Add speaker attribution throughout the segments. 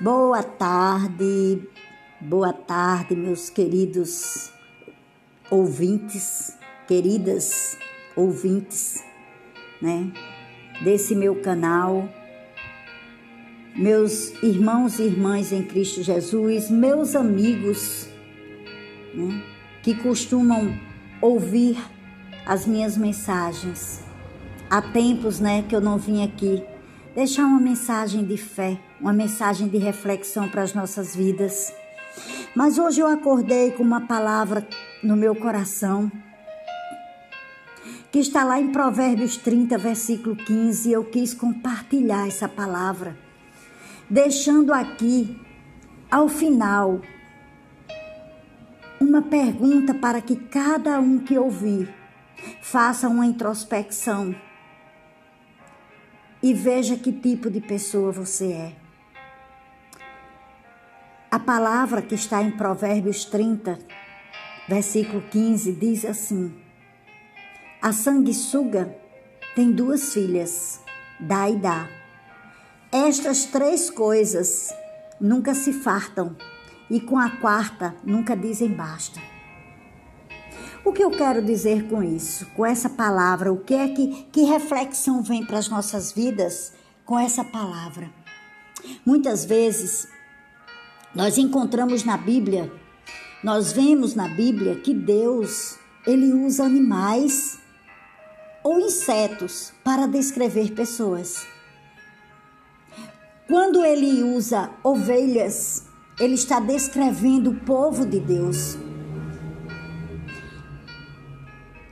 Speaker 1: Boa tarde, boa tarde, meus queridos ouvintes, queridas ouvintes, né, desse meu canal, meus irmãos e irmãs em Cristo Jesus, meus amigos, né, que costumam ouvir as minhas mensagens. Há tempos, né, que eu não vim aqui deixar uma mensagem de fé, uma mensagem de reflexão para as nossas vidas. Mas hoje eu acordei com uma palavra no meu coração, que está lá em Provérbios 30, versículo 15, e eu quis compartilhar essa palavra, deixando aqui, ao final, uma pergunta para que cada um que ouvir faça uma introspecção e veja que tipo de pessoa você é. A palavra que está em Provérbios 30, versículo 15, diz assim: A sanguessuga tem duas filhas, dá e dá. Estas três coisas nunca se fartam, e com a quarta nunca dizem basta. O que eu quero dizer com isso, com essa palavra? O que é que, que reflexão vem para as nossas vidas com essa palavra? Muitas vezes nós encontramos na Bíblia, nós vemos na Bíblia que Deus ele usa animais ou insetos para descrever pessoas. Quando ele usa ovelhas, ele está descrevendo o povo de Deus.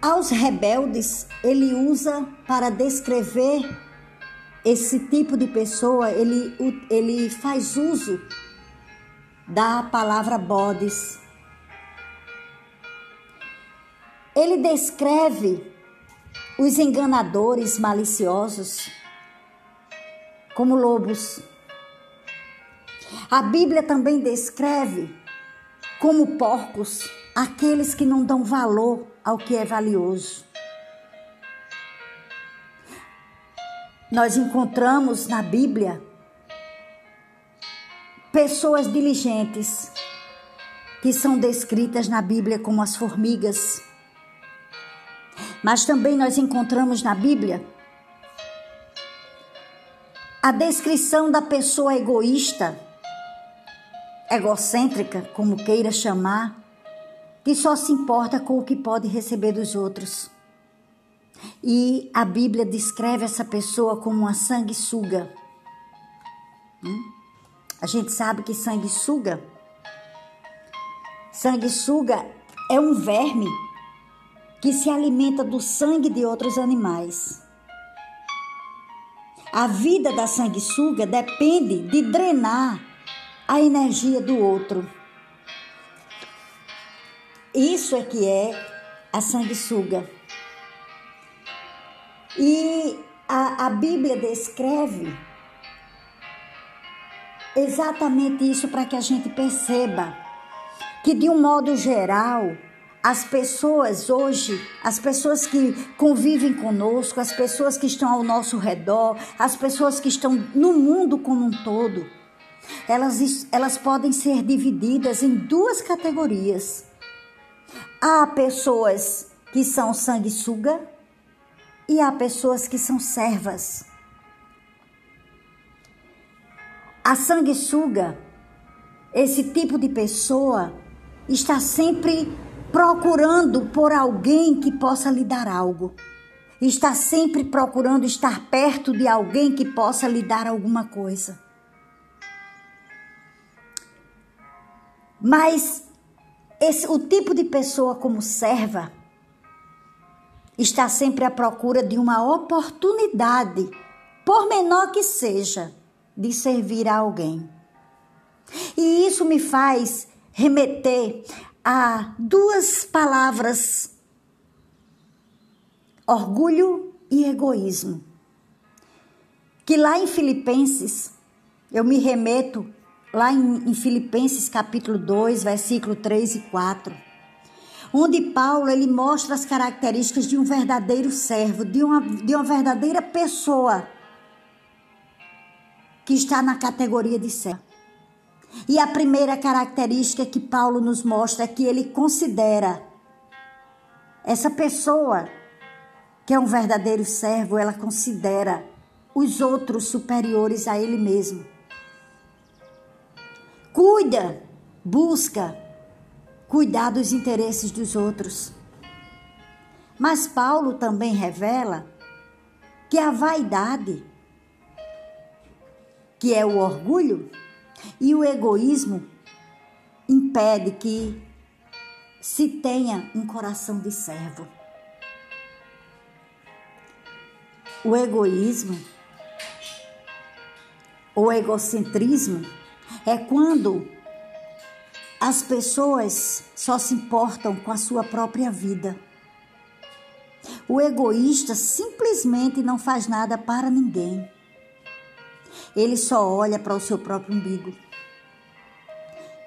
Speaker 1: Aos rebeldes, ele usa para descrever esse tipo de pessoa, ele, ele faz uso da palavra bodes. Ele descreve os enganadores maliciosos como lobos. A Bíblia também descreve como porcos aqueles que não dão valor ao que é valioso. Nós encontramos na Bíblia pessoas diligentes que são descritas na Bíblia como as formigas. Mas também nós encontramos na Bíblia a descrição da pessoa egoísta, egocêntrica, como queira chamar, que só se importa com o que pode receber dos outros. E a Bíblia descreve essa pessoa como uma sanguessuga. Hum? A gente sabe que sanguessuga, sanguessuga é um verme que se alimenta do sangue de outros animais. A vida da sanguessuga depende de drenar a energia do outro. Isso é que é a sanguessuga. E a, a Bíblia descreve exatamente isso para que a gente perceba que, de um modo geral, as pessoas hoje, as pessoas que convivem conosco, as pessoas que estão ao nosso redor, as pessoas que estão no mundo como um todo, elas, elas podem ser divididas em duas categorias. Há pessoas que são sanguessuga e há pessoas que são servas. A sanguessuga, esse tipo de pessoa, está sempre procurando por alguém que possa lhe dar algo. Está sempre procurando estar perto de alguém que possa lhe dar alguma coisa. Mas esse, o tipo de pessoa como serva está sempre à procura de uma oportunidade, por menor que seja, de servir a alguém. E isso me faz remeter a duas palavras: orgulho e egoísmo. Que lá em Filipenses, eu me remeto lá em, em Filipenses capítulo 2, versículo 3 e 4, onde Paulo ele mostra as características de um verdadeiro servo, de uma, de uma verdadeira pessoa que está na categoria de servo. E a primeira característica que Paulo nos mostra é que ele considera essa pessoa que é um verdadeiro servo, ela considera os outros superiores a ele mesmo. Cuida, busca cuidar dos interesses dos outros. Mas Paulo também revela que a vaidade, que é o orgulho, e o egoísmo impede que se tenha um coração de servo. O egoísmo, o egocentrismo, é quando as pessoas só se importam com a sua própria vida. O egoísta simplesmente não faz nada para ninguém. Ele só olha para o seu próprio umbigo.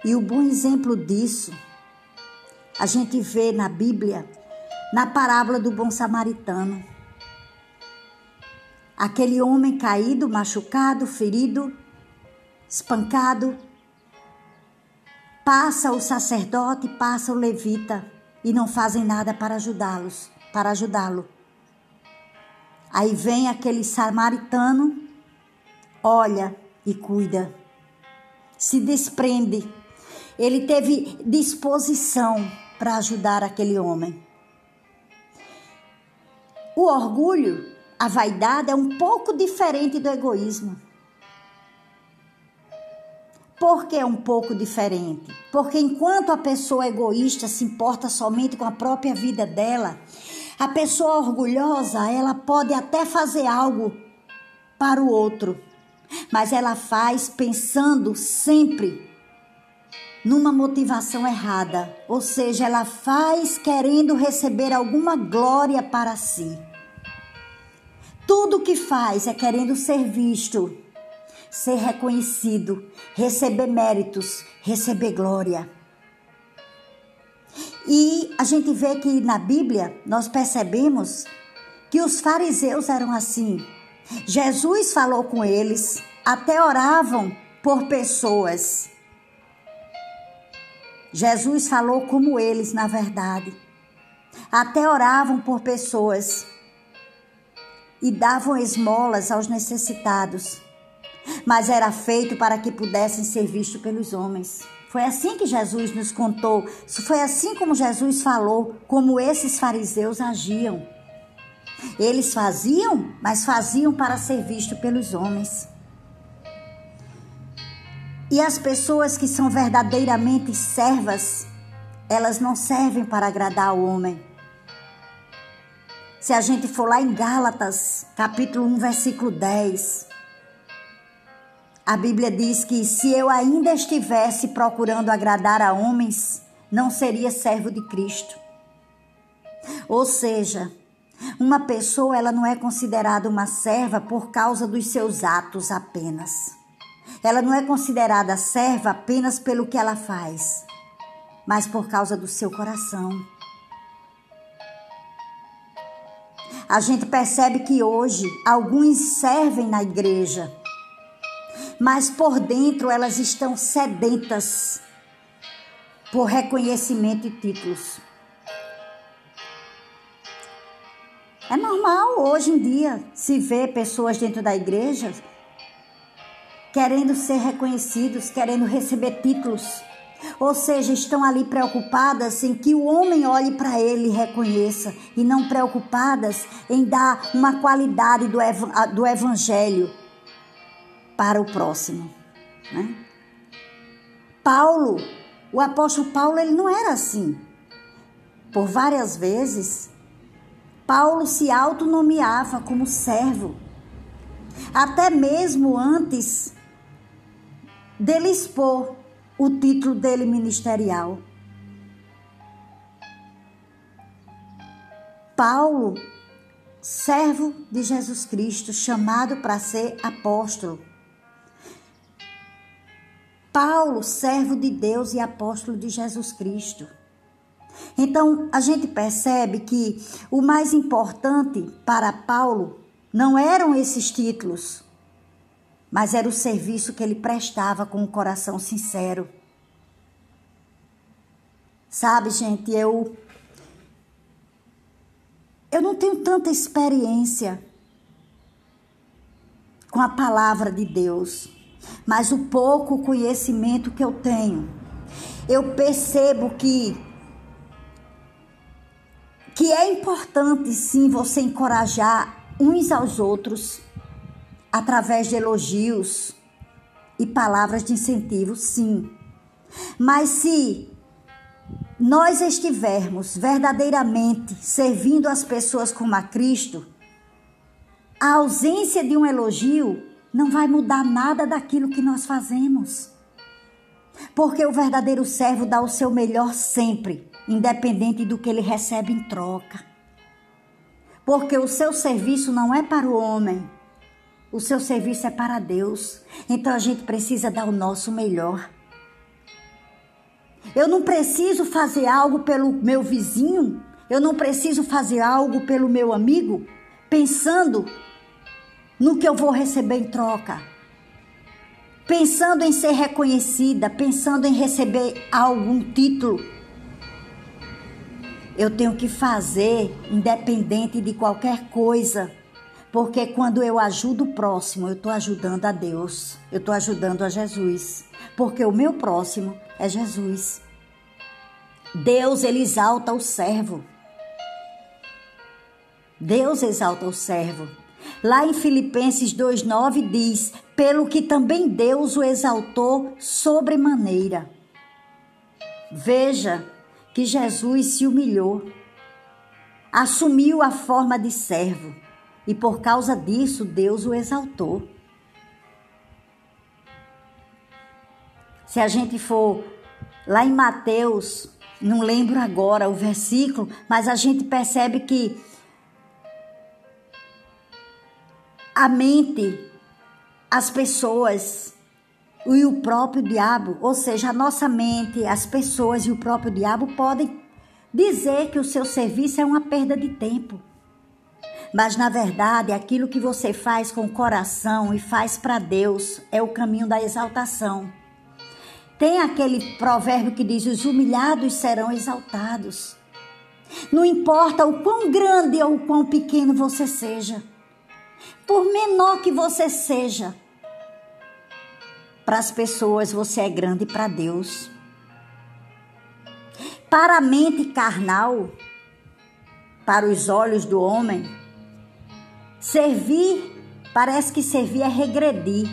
Speaker 1: E o bom exemplo disso a gente vê na Bíblia, na parábola do bom samaritano. Aquele homem caído, machucado, ferido, espancado, passa o sacerdote, passa o levita e não fazem nada para ajudá-los, para ajudá-lo. Aí vem aquele samaritano, olha e cuida, se desprende. Ele teve disposição para ajudar aquele homem. O orgulho a vaidade é um pouco diferente do egoísmo. Por que é um pouco diferente? Porque enquanto a pessoa egoísta se importa somente com a própria vida dela, a pessoa orgulhosa, ela pode até fazer algo para o outro, mas ela faz pensando sempre numa motivação errada, ou seja, ela faz querendo receber alguma glória para si. Tudo que faz é querendo ser visto, ser reconhecido, receber méritos, receber glória. E a gente vê que na Bíblia nós percebemos que os fariseus eram assim. Jesus falou com eles, até oravam por pessoas. Jesus falou como eles, na verdade. Até oravam por pessoas e davam esmolas aos necessitados, mas era feito para que pudessem ser vistos pelos homens. Foi assim que Jesus nos contou, foi assim como Jesus falou, como esses fariseus agiam. Eles faziam, mas faziam para ser visto pelos homens. E as pessoas que são verdadeiramente servas, elas não servem para agradar ao homem, se a gente for lá em Gálatas, capítulo 1, versículo 10, a Bíblia diz que se eu ainda estivesse procurando agradar a homens, não seria servo de Cristo. Ou seja, uma pessoa ela não é considerada uma serva por causa dos seus atos apenas. Ela não é considerada serva apenas pelo que ela faz, mas por causa do seu coração. a gente percebe que hoje alguns servem na igreja, mas por dentro elas estão sedentas por reconhecimento e títulos. É normal hoje em dia se ver pessoas dentro da igreja querendo ser reconhecidos, querendo receber títulos. Ou seja, estão ali preocupadas em que o homem olhe para ele e reconheça, e não preocupadas em dar uma qualidade do, ev do evangelho para o próximo. Né? Paulo, o apóstolo Paulo, ele não era assim. Por várias vezes, Paulo se autonomeava como servo, até mesmo antes dele expor o título dele ministerial. Paulo, servo de Jesus Cristo, chamado para ser apóstolo. Paulo, servo de Deus e apóstolo de Jesus Cristo. Então, a gente percebe que o mais importante para Paulo não eram esses títulos, mas era o serviço que ele prestava com um coração sincero. Sabe, gente, eu eu não tenho tanta experiência com a palavra de Deus, mas o pouco conhecimento que eu tenho, eu percebo que que é importante sim você encorajar uns aos outros através de elogios e palavras de incentivo, sim. Mas se nós estivermos verdadeiramente servindo as pessoas como a Cristo, a ausência de um elogio não vai mudar nada daquilo que nós fazemos. Porque o verdadeiro servo dá o seu melhor sempre, independente do que ele recebe em troca. Porque o seu serviço não é para o homem, o seu serviço é para Deus. Então a gente precisa dar o nosso melhor. Eu não preciso fazer algo pelo meu vizinho, eu não preciso fazer algo pelo meu amigo, pensando no que eu vou receber em troca. Pensando em ser reconhecida, pensando em receber algum título. Eu tenho que fazer independente de qualquer coisa. Porque quando eu ajudo o próximo, eu estou ajudando a Deus, eu estou ajudando a Jesus. Porque o meu próximo é Jesus. Deus, ele exalta o servo. Deus exalta o servo. Lá em Filipenses 2,9 diz: Pelo que também Deus o exaltou sobremaneira. Veja que Jesus se humilhou, assumiu a forma de servo e por causa disso Deus o exaltou. Se a gente for lá em Mateus, não lembro agora o versículo, mas a gente percebe que a mente, as pessoas e o próprio diabo, ou seja, a nossa mente, as pessoas e o próprio diabo podem dizer que o seu serviço é uma perda de tempo. Mas na verdade, aquilo que você faz com o coração e faz para Deus é o caminho da exaltação. Tem aquele provérbio que diz: os humilhados serão exaltados. Não importa o quão grande ou o quão pequeno você seja, por menor que você seja, para as pessoas você é grande para Deus. Para a mente carnal, para os olhos do homem, servir parece que servir é regredir.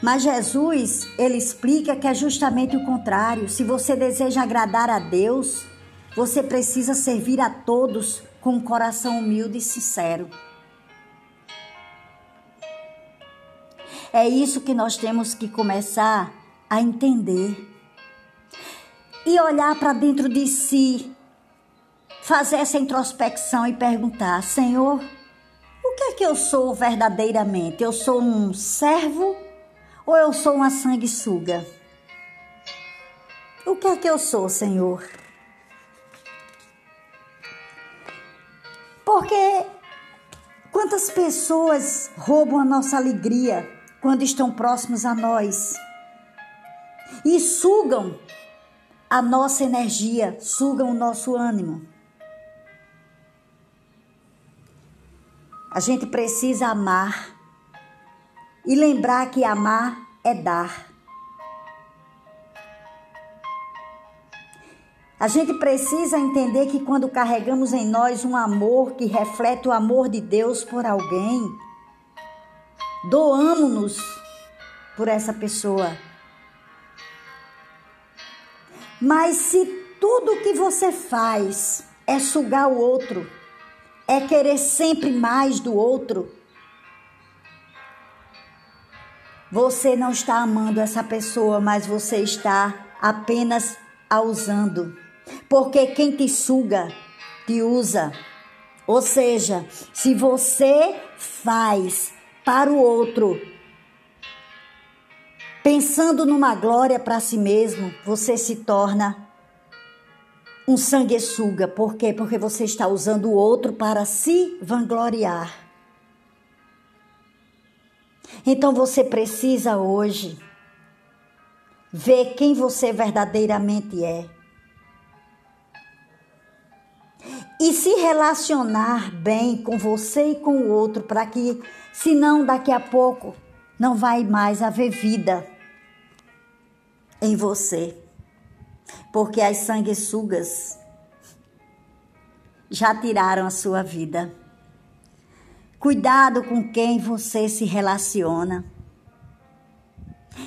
Speaker 1: Mas Jesus, ele explica que é justamente o contrário. Se você deseja agradar a Deus, você precisa servir a todos com um coração humilde e sincero. É isso que nós temos que começar a entender. E olhar para dentro de si, fazer essa introspecção e perguntar: Senhor, o que é que eu sou verdadeiramente? Eu sou um servo ou eu sou uma sanguessuga? O que é que eu sou, Senhor? Porque quantas pessoas roubam a nossa alegria quando estão próximos a nós e sugam a nossa energia, sugam o nosso ânimo. A gente precisa amar e lembrar que amar é dar. A gente precisa entender que quando carregamos em nós um amor que reflete o amor de Deus por alguém, doamos-nos por essa pessoa. Mas se tudo que você faz é sugar o outro, é querer sempre mais do outro, Você não está amando essa pessoa, mas você está apenas a usando. Porque quem te suga, te usa. Ou seja, se você faz para o outro, pensando numa glória para si mesmo, você se torna um sanguessuga. Por quê? Porque você está usando o outro para se vangloriar. Então você precisa hoje ver quem você verdadeiramente é. E se relacionar bem com você e com o outro, para que, senão daqui a pouco, não vai mais haver vida em você. Porque as sanguessugas já tiraram a sua vida. Cuidado com quem você se relaciona.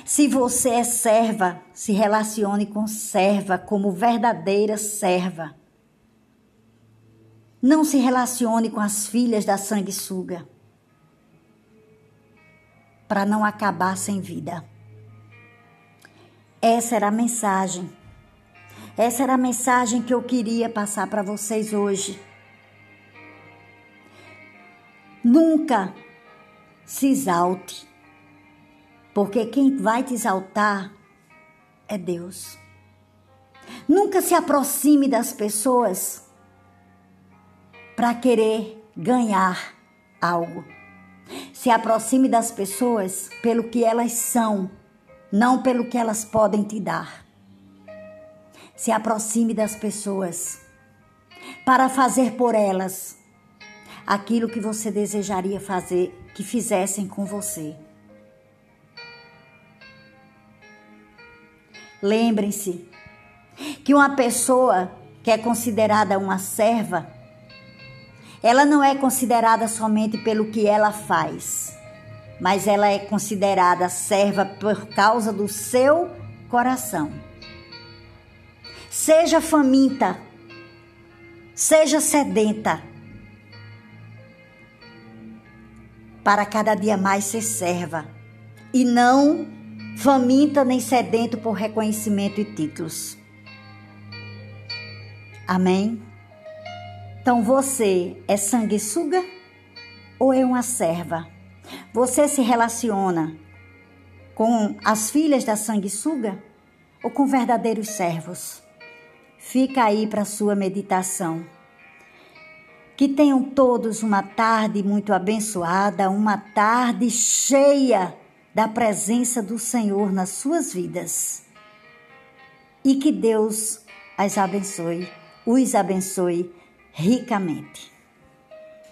Speaker 1: Se você é serva, se relacione com serva como verdadeira serva. Não se relacione com as filhas da sanguessuga para não acabar sem vida. Essa era a mensagem. Essa era a mensagem que eu queria passar para vocês hoje. Nunca se exalte, porque quem vai te exaltar é Deus. Nunca se aproxime das pessoas para querer ganhar algo. Se aproxime das pessoas pelo que elas são, não pelo que elas podem te dar. Se aproxime das pessoas para fazer por elas aquilo que você desejaria fazer, que fizessem com você. Lembrem-se que uma pessoa que é considerada uma serva, ela não é considerada somente pelo que ela faz, mas ela é considerada serva por causa do seu coração. Seja faminta, seja sedenta, para cada dia mais ser serva e não faminta nem sedento por reconhecimento e títulos. Amém? Então você é sanguessuga ou é uma serva? Você se relaciona com as filhas da sanguessuga ou com verdadeiros servos? Fica aí para sua meditação. Que tenham todos uma tarde muito abençoada, uma tarde cheia da presença do Senhor nas suas vidas. E que Deus as abençoe, os abençoe ricamente.